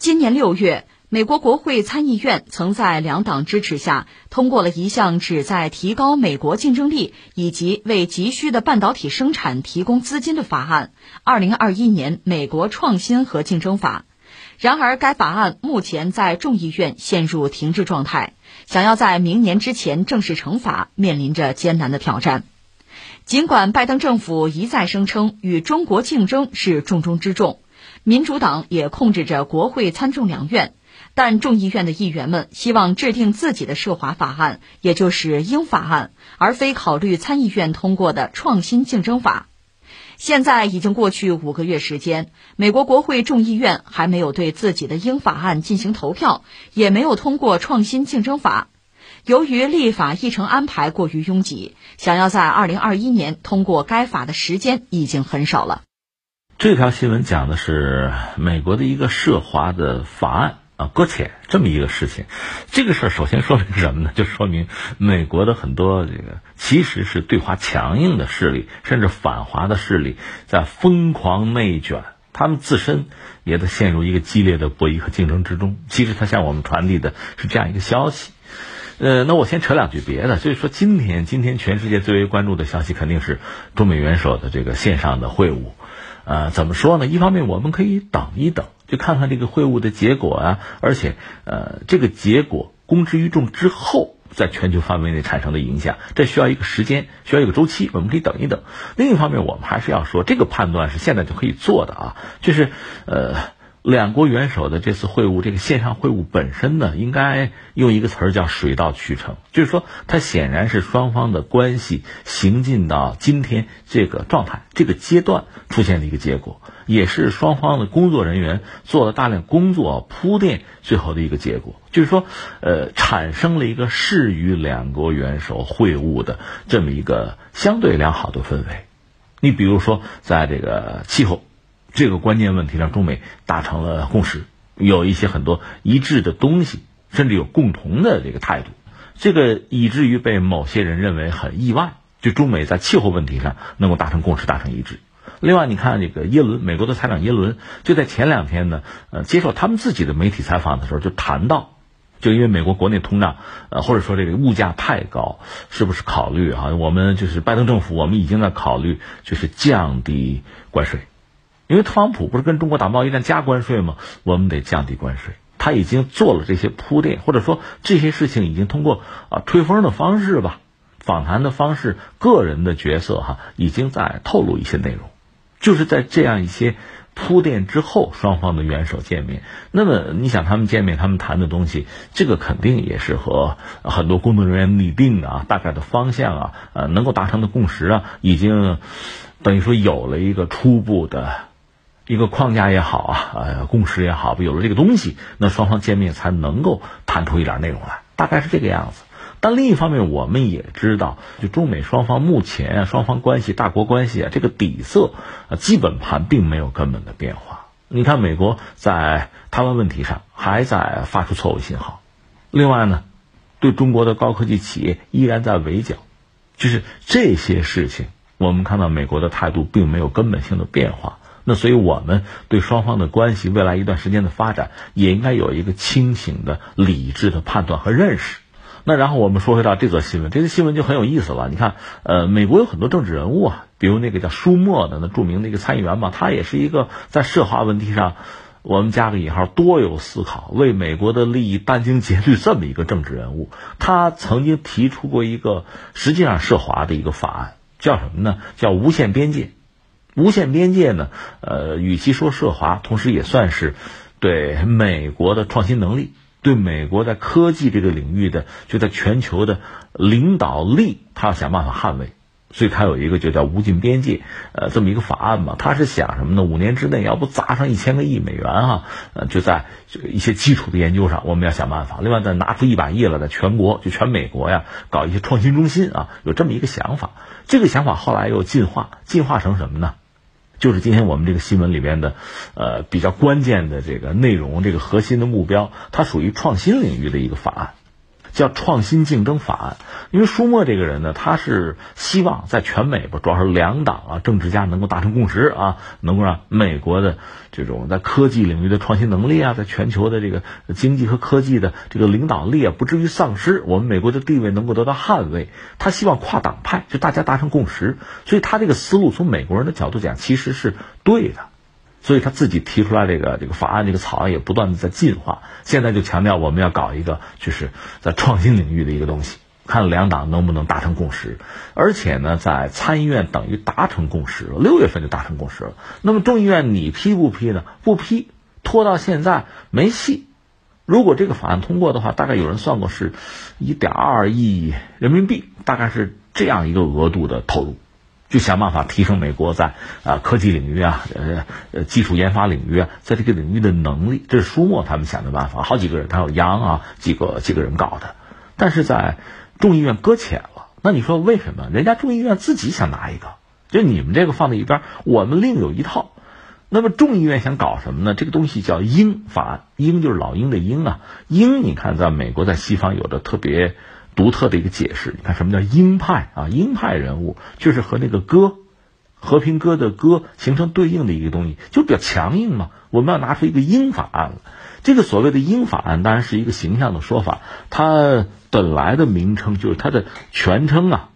今年六月，美国国会参议院曾在两党支持下通过了一项旨在提高美国竞争力以及为急需的半导体生产提供资金的法案《二零二一年美国创新和竞争法》。然而，该法案目前在众议院陷入停滞状态，想要在明年之前正式成法，面临着艰难的挑战。尽管拜登政府一再声称与中国竞争是重中之重。民主党也控制着国会参众两院，但众议院的议员们希望制定自己的涉华法案，也就是英法案，而非考虑参议院通过的创新竞争法。现在已经过去五个月时间，美国国会众议院还没有对自己的英法案进行投票，也没有通过创新竞争法。由于立法议程安排过于拥挤，想要在二零二一年通过该法的时间已经很少了。这条新闻讲的是美国的一个涉华的法案啊，搁浅这么一个事情。这个事儿首先说明什么呢？就说明美国的很多这个其实是对华强硬的势力，甚至反华的势力在疯狂内卷，他们自身也在陷入一个激烈的博弈和竞争之中。其实他向我们传递的是这样一个消息。呃，那我先扯两句别的，就是说今天今天全世界最为关注的消息肯定是中美元首的这个线上的会晤。呃，怎么说呢？一方面我们可以等一等，就看看这个会晤的结果啊，而且呃，这个结果公之于众之后，在全球范围内产生的影响，这需要一个时间，需要一个周期，我们可以等一等。另一方面，我们还是要说，这个判断是现在就可以做的啊，就是呃。两国元首的这次会晤，这个线上会晤本身呢，应该用一个词儿叫水到渠成，就是说，它显然是双方的关系行进到今天这个状态、这个阶段出现的一个结果，也是双方的工作人员做了大量工作铺垫最后的一个结果，就是说，呃，产生了一个适于两国元首会晤的这么一个相对良好的氛围。你比如说，在这个气候。这个关键问题让中美达成了共识，有一些很多一致的东西，甚至有共同的这个态度，这个以至于被某些人认为很意外，就中美在气候问题上能够达成共识、达成一致。另外，你看这个耶伦，美国的财长耶伦就在前两天呢，呃，接受他们自己的媒体采访的时候，就谈到，就因为美国国内通胀，呃，或者说这个物价太高，是不是考虑啊？我们就是拜登政府，我们已经在考虑，就是降低关税。因为特朗普不是跟中国打贸易战加关税吗？我们得降低关税。他已经做了这些铺垫，或者说这些事情已经通过啊吹风的方式吧，访谈的方式，个人的角色哈，已经在透露一些内容。就是在这样一些铺垫之后，双方的元首见面。那么你想，他们见面，他们谈的东西，这个肯定也是和很多工作人员拟定的啊，大概的方向啊，呃，能够达成的共识啊，已经等于说有了一个初步的。一个框架也好啊，呃，共识也好，有了这个东西，那双方见面才能够谈出一点内容来，大概是这个样子。但另一方面，我们也知道，就中美双方目前啊双方关系、大国关系啊，这个底色啊，基本盘并没有根本的变化。你看，美国在台湾问题上还在发出错误信号，另外呢，对中国的高科技企业依然在围剿，就是这些事情，我们看到美国的态度并没有根本性的变化。那所以，我们对双方的关系未来一段时间的发展，也应该有一个清醒的、理智的判断和认识。那然后我们说回到这则新闻，这则新闻就很有意思了。你看，呃，美国有很多政治人物啊，比如那个叫舒默的那著名的一个参议员嘛，他也是一个在涉华问题上，我们加个引号，多有思考，为美国的利益殚精竭虑这么一个政治人物。他曾经提出过一个实际上涉华的一个法案，叫什么呢？叫无限边界。无限边界呢？呃，与其说涉华，同时也算是对美国的创新能力，对美国在科技这个领域的就在全球的领导力，他要想办法捍卫。所以他有一个就叫无尽边界，呃，这么一个法案嘛。他是想什么呢？五年之内，要不砸上一千个亿美元哈？呃，就在一些基础的研究上，我们要想办法。另外再拿出一百亿了，在全国就全美国呀，搞一些创新中心啊，有这么一个想法。这个想法后来又进化，进化成什么呢？就是今天我们这个新闻里边的，呃，比较关键的这个内容，这个核心的目标，它属于创新领域的一个法案。叫创新竞争法案。因为舒默这个人呢，他是希望在全美吧，主要是两党啊，政治家能够达成共识啊，能够让美国的这种在科技领域的创新能力啊，在全球的这个经济和科技的这个领导力啊，不至于丧失，我们美国的地位能够得到捍卫。他希望跨党派，就大家达成共识。所以他这个思路从美国人的角度讲，其实是对的。所以他自己提出来这个这个法案，这个草案也不断的在进化。现在就强调我们要搞一个，就是在创新领域的一个东西。看两党能不能达成共识，而且呢，在参议院等于达成共识了，六月份就达成共识了。那么众议院你批不批呢？不批，拖到现在没戏。如果这个法案通过的话，大概有人算过是，一点二亿人民币，大概是这样一个额度的投入，就想办法提升美国在啊科技领域啊呃呃技术研发领域啊，在这个领域的能力。这是舒默他们想的办法，好几个人，还有杨啊几个几个人搞的，但是在。众议院搁浅了，那你说为什么？人家众议院自己想拿一个，就你们这个放在一边，我们另有一套。那么众议院想搞什么呢？这个东西叫鹰法案，鹰就是老鹰的鹰啊。鹰，你看在美国在西方有着特别独特的一个解释。你看什么叫鹰派啊？鹰派人物就是和那个歌，和平鸽的歌形成对应的一个东西，就比较强硬嘛。我们要拿出一个鹰法案了。这个所谓的鹰法案当然是一个形象的说法，它。本来的名称就是它的全称啊，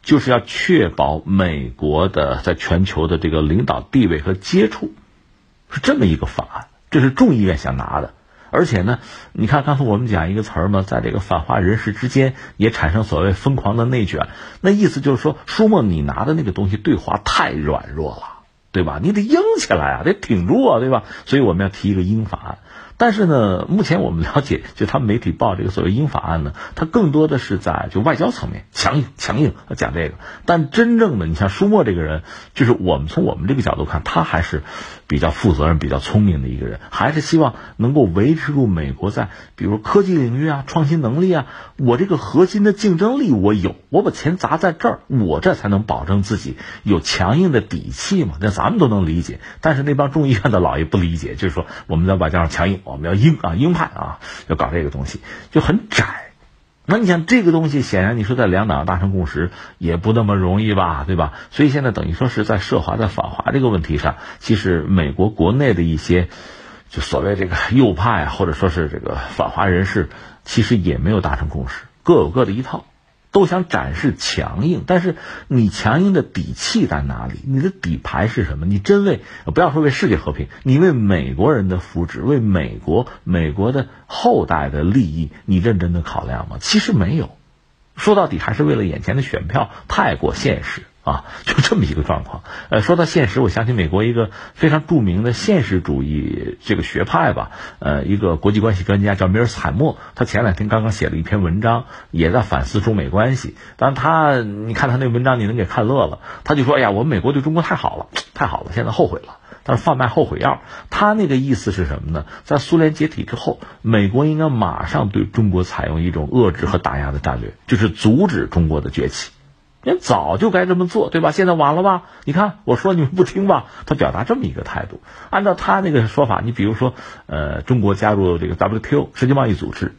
就是要确保美国的在全球的这个领导地位和接触，是这么一个法案。这是众议院想拿的，而且呢，你看刚才我们讲一个词儿嘛，在这个反华人士之间也产生所谓疯狂的内卷，那意思就是说，舒默你拿的那个东西对华太软弱了，对吧？你得硬起来啊，得挺住啊，对吧？所以我们要提一个英法。但是呢，目前我们了解，就他们媒体报这个所谓英法案呢，它更多的是在就外交层面强硬强硬讲这个。但真正的，你像舒默这个人，就是我们从我们这个角度看，他还是比较负责任、比较聪明的一个人，还是希望能够维持住美国在比如科技领域啊、创新能力啊，我这个核心的竞争力我有，我把钱砸在这儿，我这才能保证自己有强硬的底气嘛。那咱们都能理解，但是那帮众议院的老爷不理解，就是说我们在外交上强硬。我们要鹰啊，鹰派啊，要搞这个东西就很窄。那你想这个东西，显然你说在两党达成共识也不那么容易吧，对吧？所以现在等于说是在涉华、在反华这个问题上，其实美国国内的一些就所谓这个右派或者说是这个反华人士，其实也没有达成共识，各有各的一套。都想展示强硬，但是你强硬的底气在哪里？你的底牌是什么？你真为不要说为世界和平，你为美国人的福祉、为美国、美国的后代的利益，你认真的考量吗？其实没有，说到底还是为了眼前的选票，太过现实。啊，就这么一个状况。呃，说到现实，我想起美国一个非常著名的现实主义这个学派吧，呃，一个国际关系专家叫米尔斯海默，他前两天刚刚写了一篇文章，也在反思中美关系。但他，你看他那文章，你能给看乐了。他就说：“哎呀，我们美国对中国太好了，太好了，现在后悔了。”他说贩卖后悔药。他那个意思是什么呢？在苏联解体之后，美国应该马上对中国采用一种遏制和打压的战略，就是阻止中国的崛起。人早就该这么做，对吧？现在晚了吧？你看，我说你们不听吧？他表达这么一个态度。按照他那个说法，你比如说，呃，中国加入这个 WTO 世界贸易组织，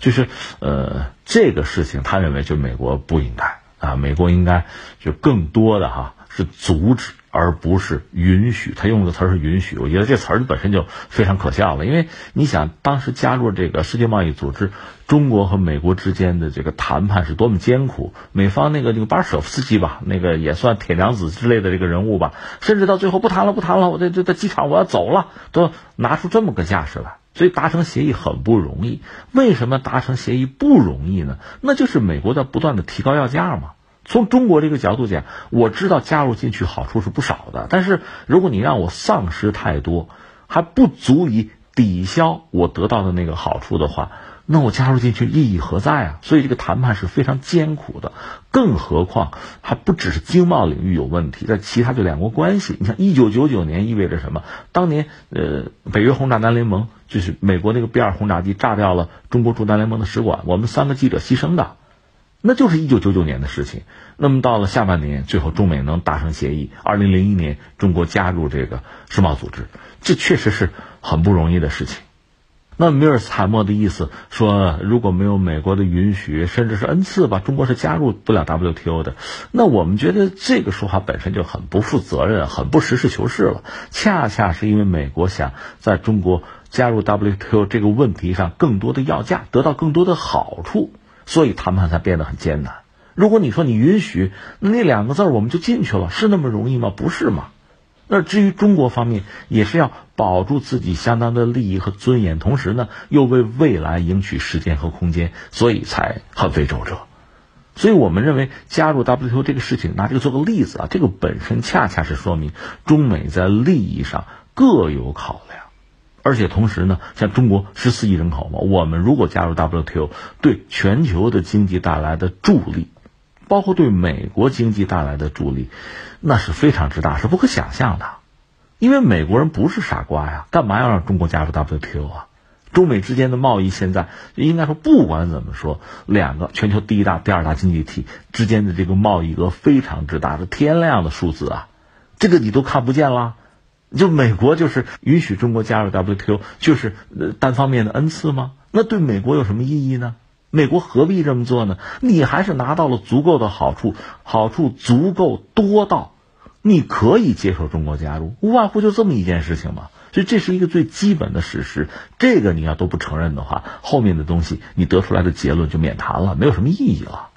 就是呃这个事情，他认为就美国不应该啊，美国应该就更多的哈是阻止。而不是允许，他用的词儿是允许。我觉得这词儿本身就非常可笑了，因为你想，当时加入这个世界贸易组织，中国和美国之间的这个谈判是多么艰苦。美方那个那个巴尔舍夫斯基吧，那个也算铁娘子之类的这个人物吧，甚至到最后不谈了，不谈了，我在这在机场我要走了，都拿出这么个架势来。所以达成协议很不容易。为什么达成协议不容易呢？那就是美国在不断的提高要价嘛。从中国这个角度讲，我知道加入进去好处是不少的，但是如果你让我丧失太多，还不足以抵消我得到的那个好处的话，那我加入进去意义何在啊？所以这个谈判是非常艰苦的，更何况还不只是经贸领域有问题，在其他的两国关系，你看一九九九年意味着什么？当年呃，北约轰炸南联盟，就是美国那个 B 二轰炸机炸掉了中国驻南联盟的使馆，我们三个记者牺牲的。那就是一九九九年的事情。那么到了下半年，最后中美能达成协议。二零零一年，中国加入这个世贸组织，这确实是很不容易的事情。那米尔斯海默的意思说，如果没有美国的允许，甚至是恩赐吧，中国是加入不了 WTO 的。那我们觉得这个说法本身就很不负责任，很不实事求是了。恰恰是因为美国想在中国加入 WTO 这个问题上更多的要价，得到更多的好处，所以谈判才变得很艰难。如果你说你允许，那两个字我们就进去了，是那么容易吗？不是吗？那至于中国方面，也是要保住自己相当的利益和尊严，同时呢，又为未来赢取时间和空间，所以才很费周折。所以我们认为加入 WTO 这个事情，拿这个做个例子啊，这个本身恰恰是说明中美在利益上各有考量，而且同时呢，像中国十四亿人口嘛，我们如果加入 WTO，对全球的经济带来的助力。包括对美国经济带来的助力，那是非常之大，是不可想象的。因为美国人不是傻瓜呀，干嘛要让中国加入 WTO 啊？中美之间的贸易现在应该说，不管怎么说，两个全球第一大、第二大经济体之间的这个贸易额非常之大，是天量的数字啊！这个你都看不见了，就美国就是允许中国加入 WTO，就是单方面的恩赐吗？那对美国有什么意义呢？美国何必这么做呢？你还是拿到了足够的好处，好处足够多到，你可以接受中国加入，无外乎就这么一件事情嘛。所以这是一个最基本的事实，这个你要都不承认的话，后面的东西你得出来的结论就免谈了，没有什么意义了。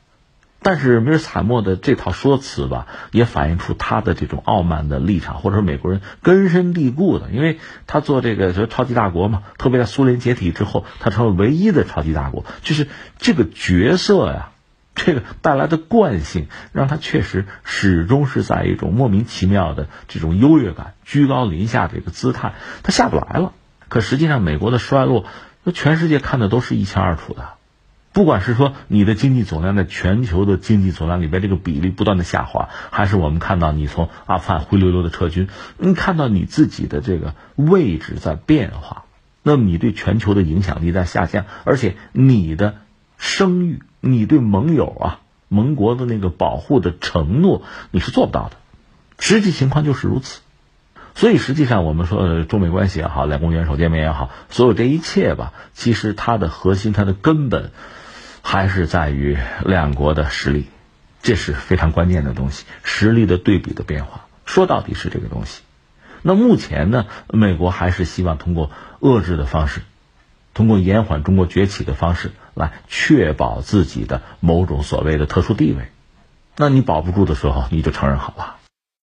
但是米尔斯海默的这套说辞吧，也反映出他的这种傲慢的立场，或者说美国人根深蒂固的，因为他做这个就超级大国嘛，特别在苏联解体之后，他成了唯一的超级大国，就是这个角色呀，这个带来的惯性，让他确实始终是在一种莫名其妙的这种优越感、居高临下这个姿态，他下不来了。可实际上，美国的衰落，那全世界看的都是一清二楚的。不管是说你的经济总量在全球的经济总量里边这个比例不断的下滑，还是我们看到你从阿富汗灰溜溜的撤军，你看到你自己的这个位置在变化，那么你对全球的影响力在下降，而且你的声誉，你对盟友啊、盟国的那个保护的承诺，你是做不到的。实际情况就是如此。所以实际上我们说中美关系也好，两国元首见面也好，所有这一切吧，其实它的核心、它的根本。还是在于两国的实力，这是非常关键的东西。实力的对比的变化，说到底是这个东西。那目前呢，美国还是希望通过遏制的方式，通过延缓中国崛起的方式来确保自己的某种所谓的特殊地位。那你保不住的时候，你就承认好了。